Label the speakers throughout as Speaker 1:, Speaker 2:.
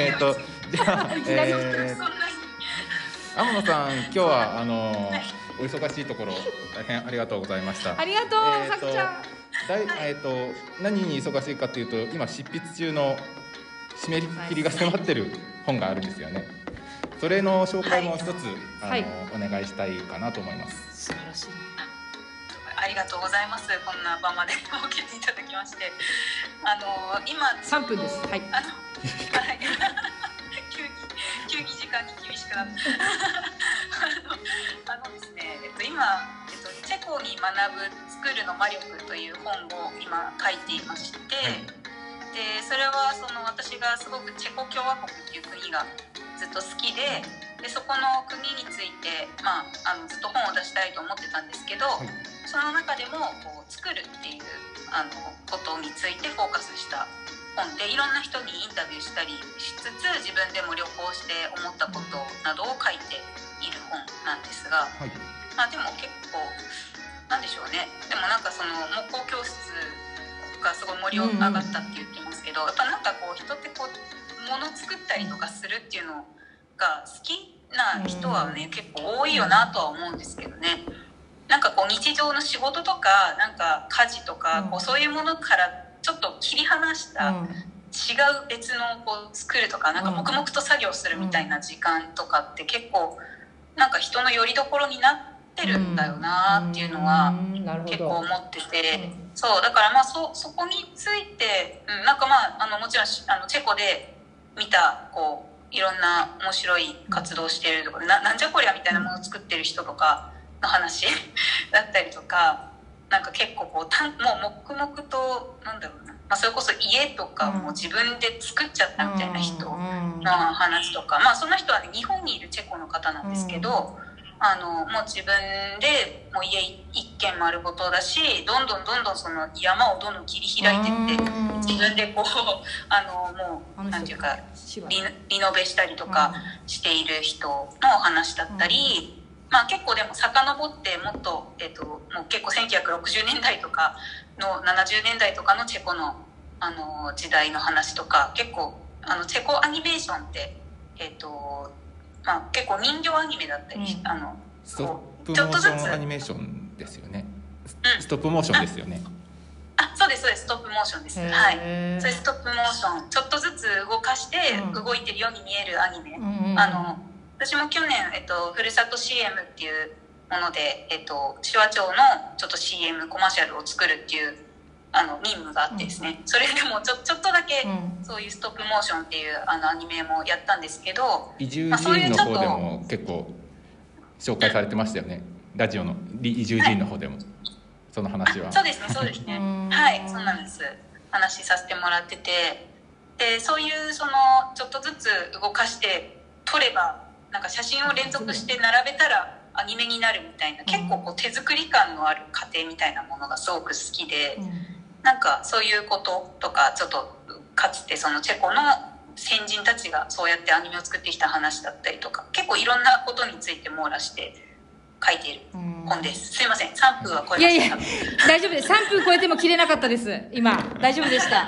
Speaker 1: えっとじゃあ、えー、天野さん今日はあのお忙しいところ大変ありがとうございました。
Speaker 2: ありがとう、
Speaker 1: え
Speaker 2: さくちゃん。
Speaker 1: だいえっ、と何に忙しいかというと今執筆中の締め切りが迫ってる本があるんですよね。それの紹介も一つ、
Speaker 2: はい。
Speaker 1: あのお願いしたいかなと思います。
Speaker 2: 素晴らしい。
Speaker 3: ありがとうございます。こんな場まで設けていただきまして。あの今
Speaker 2: 3分です。はい。
Speaker 3: あのはいし あのあのですね、えっと、今、えっと「チェコに学ぶ作るの魔力」という本を今書いていまして、でそれはその私がすごくチェコ共和国っていう国がずっと好きででそこの国について、まあ、あのずっと本を出したいと思ってたんですけど、
Speaker 1: はい。
Speaker 3: その中でもこう作るっていうあのことについてフォーカスした本でいろんな人にインタビューしたりしつつ自分でも旅行して思ったことなどを書いている本なんですが、
Speaker 1: はい。
Speaker 3: まあ、でも結構なんでしょうね。でもなんかその木工教室がすごい盛り上がったって言ってますけど、やっぱなんかこう人ってこう物作ったりとかするっていうのが好きな人はね、結構多いよなとは思うんですけどね。なんかこう日常の仕事とかなんか家事とか、
Speaker 2: うん。
Speaker 3: こうそういうものからちょっと切り離した、
Speaker 2: うん
Speaker 3: 違う別のこう作るとかなんか黙々と作業するみたいな時間とかって結構なんか人の拠り所になってるんだよなっていうのは結構
Speaker 2: ど
Speaker 3: 思ってて。
Speaker 2: うん。
Speaker 3: そうだからまあそそこについて、うん、なんかまああのもちろんしあのチェコで見たこういろんな面白い活動してるとかななんじゃこりゃみたいなものを作ってる人とかの話 だったりとかなんか結構こうたんもう黙々となんだろうな、まあ、それこそ家とかも自分で作っちゃったみたいな人
Speaker 2: うん
Speaker 3: の話とか、まあその人はね日本にいるチェコの方なんですけど、あのもう自分でもう家一軒丸ごとだしどんどんどんどんその山をどんどん切り開いてって
Speaker 2: うん。
Speaker 3: 自分でこう あのもうなんていうかリリノベしたりとかしている人のお話だったり、まあ結構でも遡ってもっと,、えっともう結構1960年代とかの70年代とかのチェコのあの時代の話とか結構あのチェコアニメーションって、えっとまあ、結構人形アニメだったり、
Speaker 2: うん。
Speaker 3: あの
Speaker 1: ストッ
Speaker 3: こ
Speaker 1: プ
Speaker 3: うちょっとずつ。
Speaker 1: モーションアニメーションですよね。
Speaker 3: うん。
Speaker 1: ストップモーションですよね。
Speaker 3: あそうですそうです。ストップモーションです。はい。そういうストップモーションちょっとずつ動かして
Speaker 2: うん。
Speaker 3: 動いてるように見えるアニメ、
Speaker 2: うんうん
Speaker 3: あの私も去年、えっと、ふるさと CM っていうもので、えっと、手話町のちょっと CM コマーシャルを作るっていうあの任務があってですね、それでもちょちょっとだけ
Speaker 2: うん。
Speaker 3: そういうストップモーションっていうあのアニメもやったんですけど
Speaker 1: 移住
Speaker 3: まあそういうちょっと
Speaker 1: 人の方でも結構紹介されてましたよね。ラジオの移住人の方でも、その話は。
Speaker 3: そうですねそうですね。
Speaker 2: うん。
Speaker 3: はいそうなんです。話させてもらってて。でそういうそのちょっとずつ動かして撮ればなんか写真を連続して並べたらアニメになるみたいな結構こう手作り感のある過程みたいなものがすごく好きでなんかそういうこととかちょっとかつてそのチェコの先人たちがそうやってアニメを作ってきた話だったりとか結構いろんなことについて網羅して書いている
Speaker 2: うん。
Speaker 3: 本です。すいません。3分は超えました。
Speaker 2: いやいや大丈夫です。3分超えても切れなかったです今。大丈夫でした。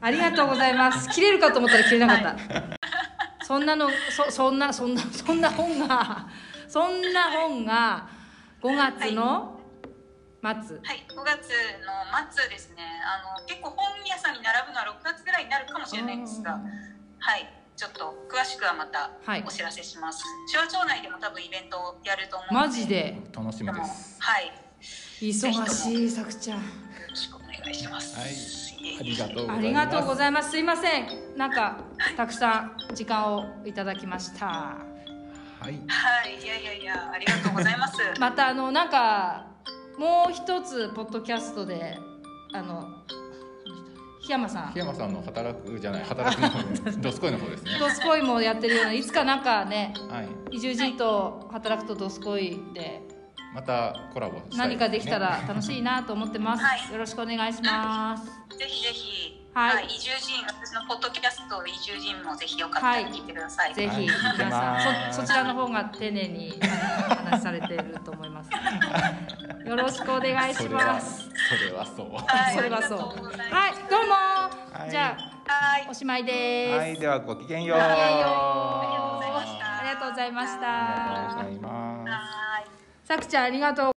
Speaker 2: ありがとうございます。切れるかと思ったら切れなかった、そんなのそそんなそんなそんな本がそんな本が5月の末、
Speaker 3: はい、5月の末ですね。あの結構本屋さんに並ぶのは6月ぐらいになるかもしれないんですがはい。ちょっと詳しくはまた
Speaker 2: はい。
Speaker 3: お知らせします、手話町内でも多分イベントをやると思うの
Speaker 2: マジで？
Speaker 1: 楽しみ
Speaker 3: で
Speaker 1: す。
Speaker 3: はい。よ
Speaker 2: 忙しいさくちゃん
Speaker 3: ろしくお願いします。
Speaker 1: はい。ありがとうございます。
Speaker 2: ありがとうございます。すいません。なんかたくさん時間をいただきました
Speaker 1: はい。
Speaker 3: はいいやいやいやありがとうございます。
Speaker 2: またあのなんかもう一つポッドキャストであの檜山さん。
Speaker 1: 檜山さんの働くじゃない働くの方で ドスコイの方ですね。
Speaker 2: ドスコイもやってるようないつかなんかね
Speaker 1: はい。
Speaker 2: 移住人と働くとドスコイで
Speaker 1: またコラボしたいすね。
Speaker 2: 何かできたら楽しいなと思ってます、
Speaker 3: はい。
Speaker 2: よろしくお願いします。
Speaker 3: ぜひぜひ
Speaker 2: はい。
Speaker 3: 移住人私のポッドキャスト移住人もぜひよかったら聞いてください、
Speaker 2: ぜひ
Speaker 1: はい
Speaker 2: 皆さんそそちらの方が丁寧にあの話されていると思います。よろしくお願いします。
Speaker 1: それはそう。
Speaker 3: はい
Speaker 2: それはそう。はいどうも、
Speaker 1: い。
Speaker 2: じゃあ
Speaker 3: はい
Speaker 2: おしまいです。
Speaker 1: はい、ではごきげんよう。
Speaker 2: ごきげんよう。
Speaker 3: ありがとうございました。
Speaker 2: ありがとうございました。さくちゃんありがとう。